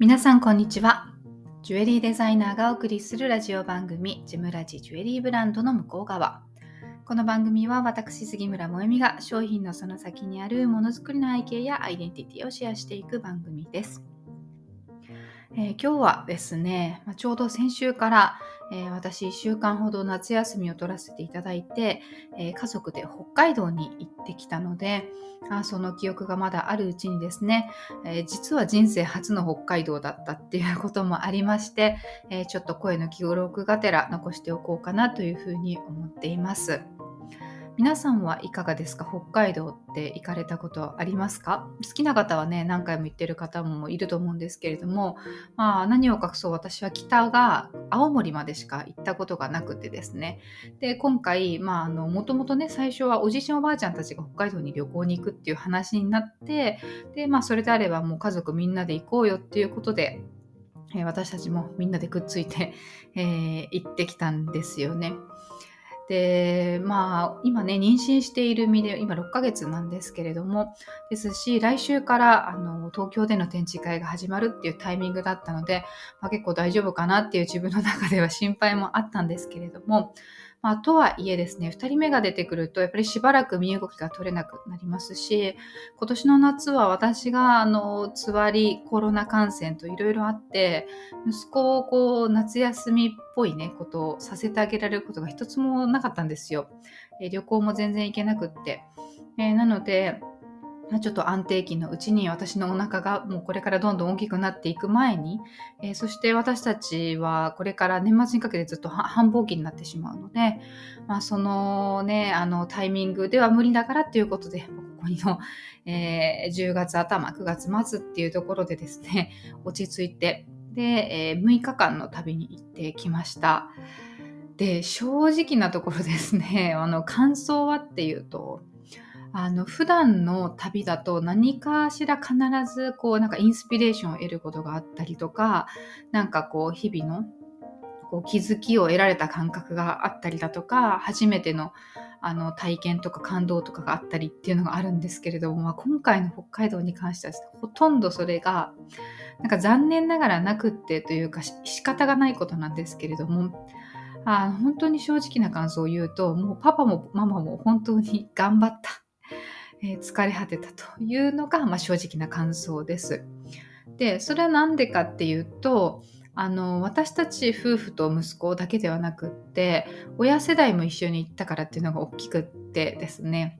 皆さんこんにちは。ジュエリーデザイナーがお送りするラジオ番組ジムラジジュエリーブランドの向こう側。この番組は私杉村萌実が商品のその先にあるものづくりの背景やアイデンティティをシェアしていく番組です。えー、今日はですね、まあ、ちょうど先週から、えー、私1週間ほど夏休みを取らせていただいて、えー、家族で北海道にってきたのであその記憶がまだあるうちにですね、え実は人生初の北海道だったっていうこともありまして、えちょっと声の記録がてら残しておこうかなというふうに思っています。皆さんはいかがですか？北海道って行かれたことありますか？好きな方はね何回も行ってる方もいると思うんですけれども、まあ、何を隠そう私は北が青森までしか行ったことがなくてですね。で今回もともとね最初はおじいちゃんおばあちゃんたちが北海道に旅行に行くっていう話になってで、まあ、それであればもう家族みんなで行こうよっていうことでえ私たちもみんなでくっついて、えー、行ってきたんですよね。で、まあ、今ね、妊娠している身で、今6ヶ月なんですけれども、ですし、来週からあの東京での展示会が始まるっていうタイミングだったので、まあ、結構大丈夫かなっていう自分の中では心配もあったんですけれども、まあ、とはいえですね、2人目が出てくると、やっぱりしばらく身動きが取れなくなりますし、今年の夏は私が、あの、つわり、コロナ感染といろいろあって、息子をこう、夏休みっぽいね、ことをさせてあげられることが一つもなかったんですよ。え旅行も全然行けなくって。えー、なので、ちょっと安定期のうちに私のお腹がもうこれからどんどん大きくなっていく前に、えー、そして私たちはこれから年末にかけてずっと繁忙期になってしまうので、まあ、そのね、あのタイミングでは無理だからっていうことで、ここにの、えー、10月頭、9月末っていうところでですね、落ち着いて、で、えー、6日間の旅に行ってきました。で、正直なところですね、あの感想はっていうと、あの普段の旅だと何かしら必ずこうなんかインスピレーションを得ることがあったりとかなんかこう日々のこう気づきを得られた感覚があったりだとか初めてのあの体験とか感動とかがあったりっていうのがあるんですけれども、まあ、今回の北海道に関してはほとんどそれがなんか残念ながらなくってというか仕方がないことなんですけれどもあ本当に正直な感想を言うともうパパもママも本当に頑張った。えー、疲れ果てたというのが、まあ、正直な感想です。で、それは何でかっていうと、あの私たち夫婦と息子だけではなくって親世代も一緒に行ったからっていうのが大きくってですね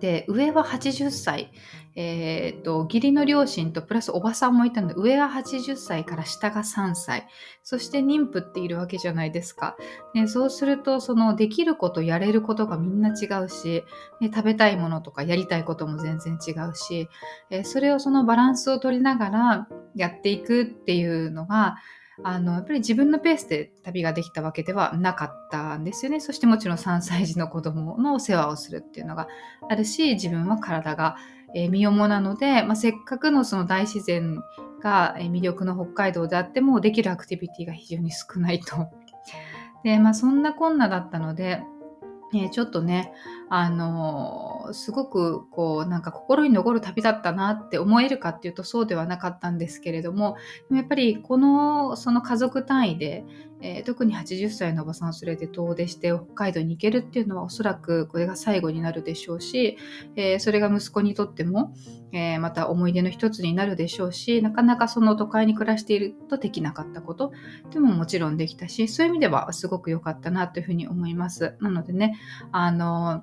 で上は80歳、えーと、義理の両親とプラスおばさんもいたので上は80歳から下が3歳。そして妊婦っているわけじゃないですか、ね、そうするとそのできることやれることがみんな違うし、食べたいものとかやりたいことも全然違うし、えー、それをそのバランスを取りながらやっていくっていうのがあの、やっぱり自分のペースで旅ができたわけではなかったんですよね。そしてもちろん3歳児の子供のお世話をするっていうのがあるし、自分は体が、身重なので、まあ、せっかくのその大自然が、魅力の北海道であっても、できるアクティビティが非常に少ないと。で、まあそんなこんなだったので、え、ちょっとね、あのー、すごくこうなんか心に残る旅だったなって思えるかっていうとそうではなかったんですけれどもやっぱりこのその家族単位で、えー、特に80歳のおばさんを連れて遠出して北海道に行けるっていうのはおそらくこれが最後になるでしょうし、えそれが息子にとっても、えまた思い出の一つになるでしょうしなかなかその都会に暮らしているとできなかったことでももちろんできたしそういう意味ではすごく良かったなというふうに思います。なのでねあの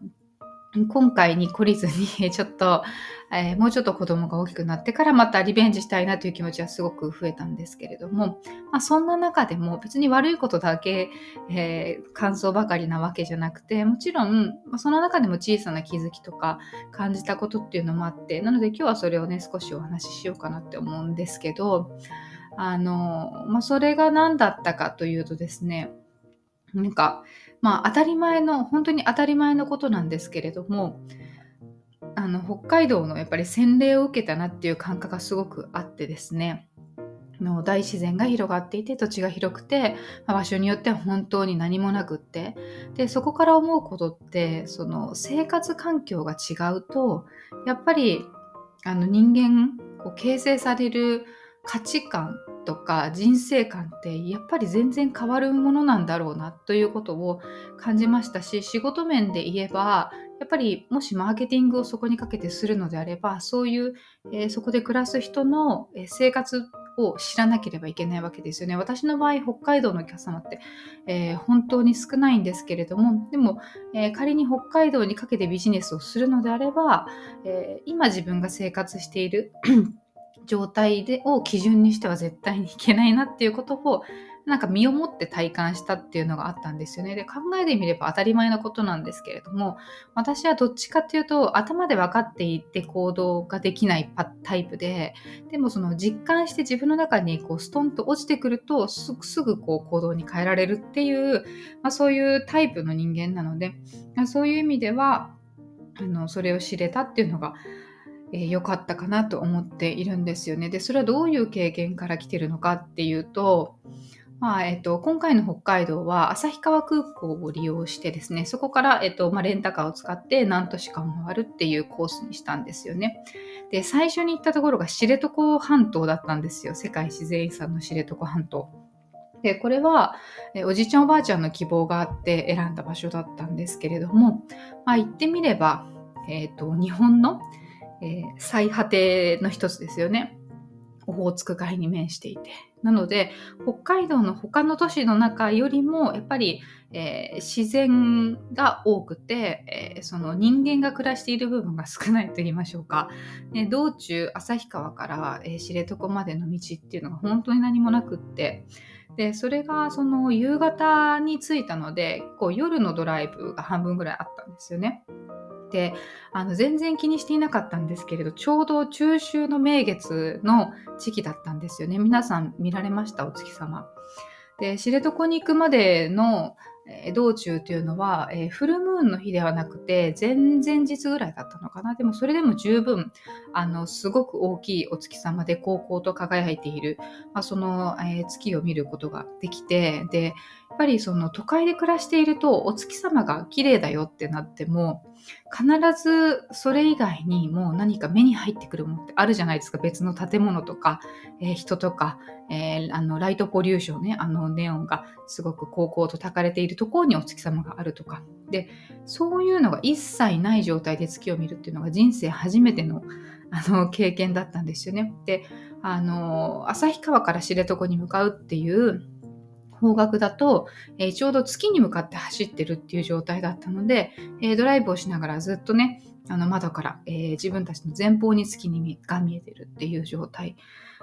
今回に懲りずに、ちょっと、えー、もうちょっと子供が大きくなってからまたリベンジしたいなという気持ちはすごく増えたんですけれども、まあ、そんな中でも別に悪いことだけ、えー、感想ばかりなわけじゃなくて、もちろん、まあ、その中でも小さな気づきとか感じたことっていうのもあって、なので今日はそれをね、少しお話ししようかなって思うんですけど、あの、まあ、それが何だったかというとですね、なんか、まあ当たり前の、本当に当たり前のことなんですけれども、あの北海道のやっぱり洗礼を受けたなっていう感覚がすごくあってですね、の大自然が広がっていて土地が広くて、まあ、場所によっては本当に何もなくって。でそこから思うことってその生活環境が違うとやっぱりあの人間こう形成される価値観とか人生観ってやっぱり全然変わるものなんだろうなということを感じましたし仕事面で言えばやっぱりもしマーケティングをそこにかけてするのであればそういう、えー、そこで暮らす人の生活を知らなければいけないわけですよね。私の場合、北海道のお客様って、えー、本当に少ないんですけれども、でも、えー、仮に北海道にかけてビジネスをするのであれば、えー、今自分が生活している状態でを基準にしては絶対にいけないなっていうことをなんか身をもって体感したっていうのがあったんですよね。で考えてみれば当たり前のことなんですけれども私はどっちかっていうと頭で分かっていて行動ができないタイプででもその実感して自分の中にこうストンと落ちてくるとすぐこう行動に変えられるっていう、まあ、そういうタイプの人間なのでそういう意味ではあのそれを知れたっていうのが良、えー、かったかなと思っているんですよね。でそれはどういう経験から来てるのかっていうとまあえっと、今回の北海道は旭川空港を利用してですね、そこから、えっとまあ、レンタカーを使って何都市かを回るっていうコースにしたんですよね。で、最初に行ったところが知床半島だったんですよ。世界自然遺産の知床半島。で、これは、えおじいちゃんおばあちゃんの希望があって選んだ場所だったんですけれども、まあ、行ってみれば、えっ、ー、と、日本の、えー、最果ての一つですよね。オホーツク海に面していて。なので北海道の他の都市の中よりもやっぱり、えー、自然が多くて、えー、その人間が暮らしている部分が少ないと言いましょうか、ね、道中旭川から、えー、知床までの道っていうのが本当に何もなくってでそれがその夕方に着いたのでこう夜のドライブが半分ぐらいあったんですよね。てあの全然気にしていなかったんですけれどちょうど中秋の名月の時期だったんですよね。皆さん見られました？お月様。で知床に行くまでの道中というのは、えー、フルムーンの日ではなくて前々日ぐらいだったのかな。でもそれでも十分あのすごく大きいお月様で高校と輝いている、まあ、その、えー、月を見ることができてでやっぱりその都会で暮らしているとお月様が綺麗だよってなっても必ずそれ以外にもう何か目に入ってくるものってあるじゃないですか別の建物とか、えー、人とか、えー、あのライトポリューションねあのネオンがすごく高校と焚かれているところにお月様があるとかでそういうのが一切ない状態で月を見るっていうのが人生初めてのあの経験だったんですよね。であの旭川から知床に向かうっていう方角だと、えー、ちょうど月に向かって走ってるっていう状態だったので、えー、ドライブをしながらずっとね、あの窓から、えー、自分たちの前方に月にが見えてるっていう状態、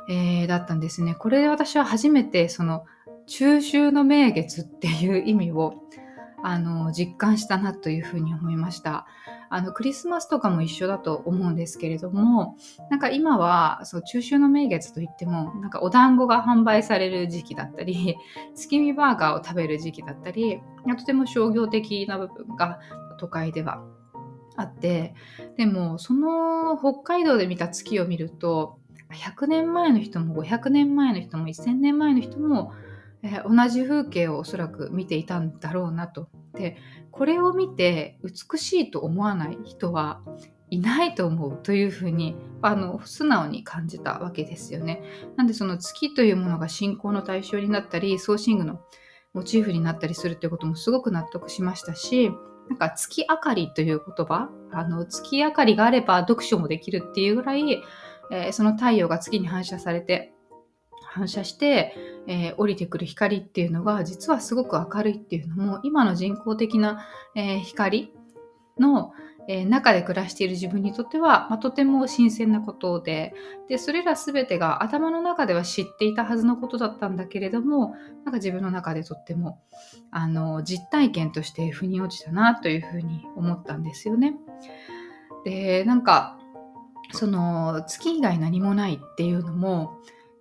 えだったんですね。これで私は初めてその中秋の名月っていう意味をあの実感したなというふうに思いました。あのクリスマスとかも一緒だと思うんですけれどもなんか今はそう中秋の名月といってもなんかお団子が販売される時期だったり 月見バーガーを食べる時期だったりとても商業的な部分が都会ではあってでもその北海道で見た月を見ると100年前の人も500年前の人も1000年前の人もえー、同じ風景をおそらく見ていたんだろうなと。でこれを見て美しいと思わない人はいないと思うというふうにあの素直に感じたわけですよね。なんでその月というものが信仰の対象になったりソーシングのモチーフになったりするということもすごく納得しましたしなんか月明かりという言葉あの月明かりがあれば読書もできるっていうぐらい、えー、その太陽が月に反射されて反射して、えー、降りてくる光っていうのが実はすごく明るいっていうのも今の人工的な、えー、光の、えー、中で暮らしている自分にとっては、まあ、とても新鮮なことででそれら全てが頭の中では知っていたはずのことだったんだけれどもなんか自分の中でとってもあの実体験として腑に落ちたなというふうに思ったんですよね。でなんかその月以外何もないっていうのも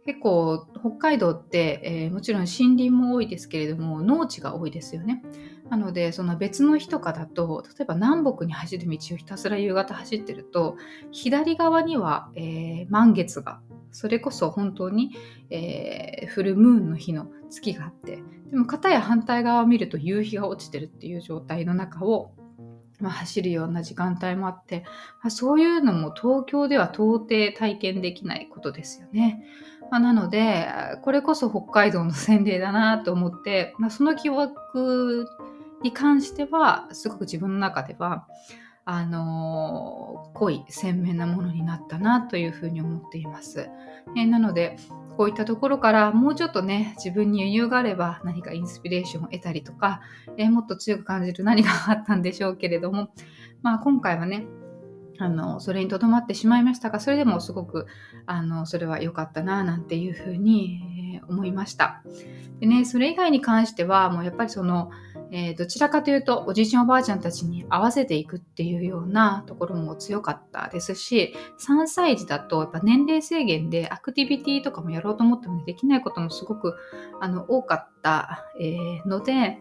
結構北海道って、えー、もちろん森林も多いですけれども農地が多いですよね。なのでその別の日とかだと例えば南北に走る道をひたすら夕方走ってると左側には、えー、満月がそれこそ本当に、えー、フルムーンの日の月があってでも片や反対側を見ると夕日が落ちてるっていう状態の中をまあ、走るような時間帯もあって、まあ、そういうのも東京では到底体験できないことですよね。まあ、なのでこれこそ北海道の洗礼だなと思って、まあ、その記憶に関してはすごく自分の中ではあの濃い鮮明なものになったなというふうに思っています。え、なのでこういったところからもうちょっとね自分に余裕があれば何かインスピレーションを得たりとか、え、もっと強く感じる何があったんでしょうけれどもまあ今回はねあのそれにとどまってしまいましたがそれでもすごくあのそれは良かったななんていうふうに、えー、思いました。でねそれ以外に関してはもうやっぱりそのえー、どちらかというとおじいちゃんおばあちゃんたちに合わせていくっていうようなところも強かったですし3歳児だとやっぱ年齢制限でアクティビティとかもやろうと思っても、できないこともすごくあの多かった、えー、ので、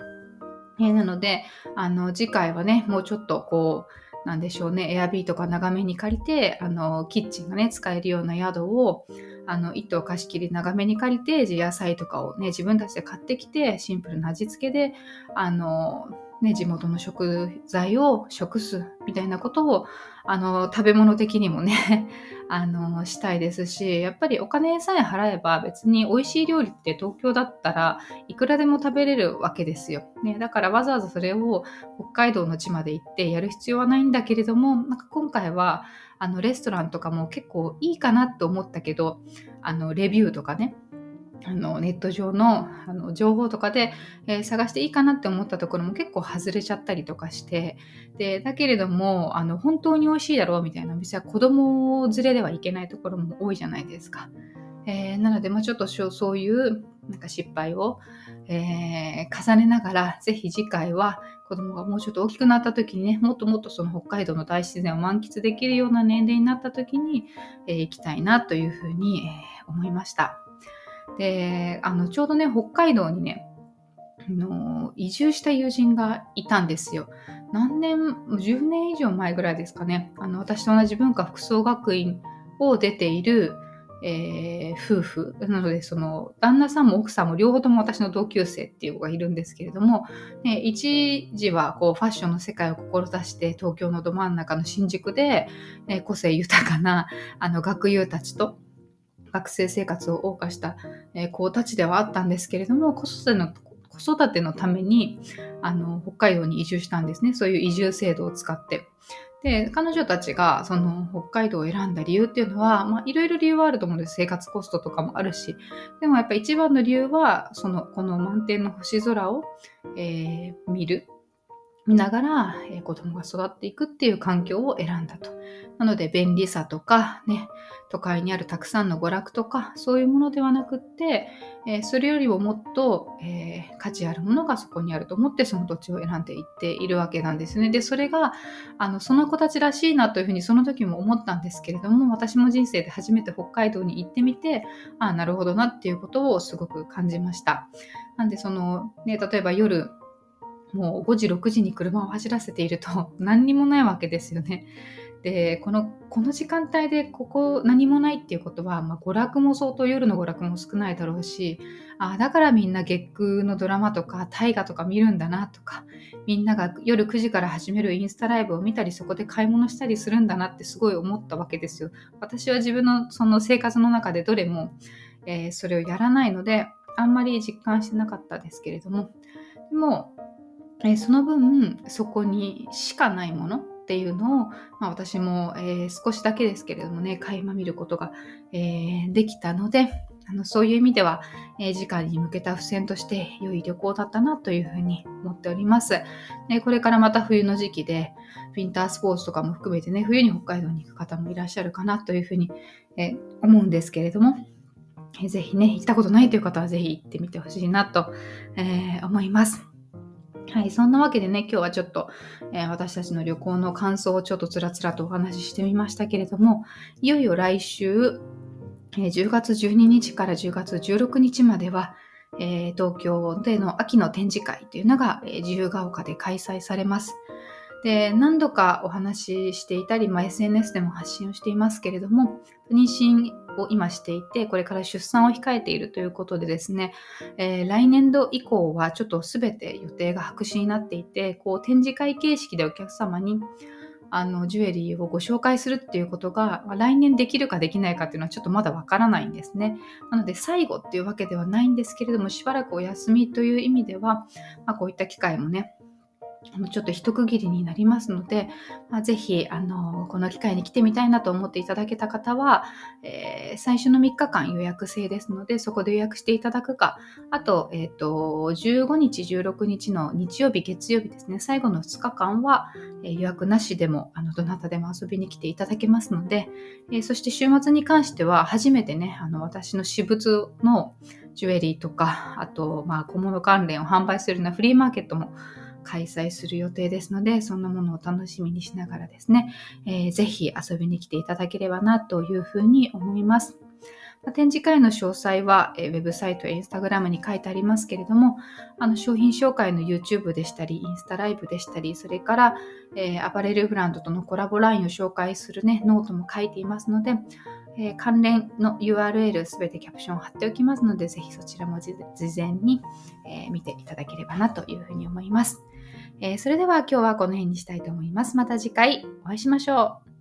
えー、なのであの次回はねもうちょっとこうなんでしょうね、エアビーとか長めに借りて、あの、キッチンがね、使えるような宿を、あの、一棟貸し切り長めに借りて、野菜とかをね、自分たちで買ってきて、シンプルな味付けで、あの、ね、地元の食材を食すみたいなことをあの食べ物的にもね あのしたいですしやっぱりお金さえ払えば別に美味しい料理って東京だったらいくらでも食べれるわけですよ、ね、だからわざわざそれを北海道の地まで行ってやる必要はないんだけれどもなんか今回はあのレストランとかも結構いいかなと思ったけどあのレビューとかねあのネット上のあの情報とかで、えー、探していいかなって思ったところも結構外れちゃったりとかしてでだけれどもあの本当に美味しいだろうみたいなお店は子供連れではいけないところも多いじゃないですか。えー、なので、まあ、ちょっとそういうなんか失敗を、えー、重ねながらぜひ次回は子供がもうちょっと大きくなった時にねもっともっとその北海道の大自然を満喫できるような年齢になった時に、えー、行きたいなというふうに、え思いました。で、あの、ちょうどね、北海道にね、の移住した友人がいたんですよ。何年、10年以上前ぐらいですかね。あの私と同じ文化服装学院を出ている、えー、夫婦なのでその旦那さんも奥さんも両方とも私の同級生っていう子がいるんですけれども、ね、一時はこうファッションの世界を志して東京のど真ん中の新宿で、え個性豊かなあの学友たちと学生生活を謳歌した、子たちではあったんですけれども子育ての子育てのためにあの北海道に移住したんですね。そういう移住制度を使って。で彼女たちがその北海道を選んだ理由っていうのは、いろいろ理由はあると思うんです。生活コストとかもあるし。でもやっぱ一番の理由はそのこの満天の星空を、えー、見る。見ながら、えー、子供が育っていくっていう環境を選んだと。なので便利さとかね、都会にあるたくさんの娯楽とかそういうものではなくって、えー、それよりももっと、えー、価値あるものがそこにあると思ってその土地を選んでいっているわけなんですね。で、それがあのその子たちらしいなというふうにその時も思ったんですけれども私も人生で初めて北海道に行ってみてああなるほどなっていうことをすごく感じました。なんでそのね例えば夜もう5時6時に車を走らせていると 何にもないわけですよね。でこのこの時間帯でここ何もないっていうことは、まあ、娯楽も相当夜の娯楽も少ないだろうしあだからみんな月空のドラマとか大河とか見るんだなとかみんなが夜9時から始めるインスタライブを見たりそこで買い物したりするんだなってすごい思ったわけですよ。私は自分のその生活の中でどれも、えー、それをやらないのであんまり実感してなかったですけれどもでもえ、その分そこにしかないものっていうのを、まあ、私も、え、少しだけですけれどもね垣間見ることが、え、できたのであのそういう意味では、え次回に向けた付箋として良い旅行だったなというふうに思っております。でこれからまた冬の時期でウィンタースポーツとかも含めてね冬に北海道に行く方もいらっしゃるかなというふうに、え思うんですけれども。えぜひね、行ったことないという方はぜひ行ってみてほしいなと、えー、思います。はい、そんなわけでね、今日はちょっと、えー、私たちの旅行の感想をちょっとつらつらとお話ししてみましたけれども、いよいよ来週、えー、10月12日から10月16日までは、えー、東京での秋の展示会というのが、え自由が丘で開催されます。で何度かお話ししていたり、まあ、SNS でも発信をしていますけれども妊娠を今していてこれから出産を控えているということでですね、えー、来年度以降はちょっと全て予定が白紙になっていてこう展示会形式でお客様にあのジュエリーをご紹介するっていうことが、まあ、来年できるかできないかっていうのはちょっとまだわからないんですね。なので最後っていうわけではないんですけれどもしばらくお休みという意味では、まあ、こういった機会もねちょっと一区切りになりますので、まあ、ぜひあのこの機会に来てみたいなと思っていただけた方は、えー、最初の3日間予約制ですのでそこで予約していただくかあと,、えーと、15日16日の日曜日月曜日ですね最後の2日間は、えー、予約なしでもあのどなたでも遊びに来ていただけますので、えー、そして週末に関しては初めてねあの私の私物のジュエリーとかあと、まあ、小物関連を販売するようなフリーマーケットも開催する予定ですので、そんなものを楽しみにしながらですね、えー、ぜひ遊びに来ていただければなというふうに思います。展示会の詳細は、えー、ウェブサイトやインスタグラムに書いてありますけれども、あの商品紹介の YouTube でしたり、インスタライブでしたり、それから、えー、アパレルブランドとのコラボラインを紹介するね、ノートも書いていますので、えー、関連の URL すべてキャプションを貼っておきますので、ぜひそちらも事前に、え、見ていただければなというふうに思います。えー、それでは今日はこの辺にしたいと思います。また次回お会いしましょう。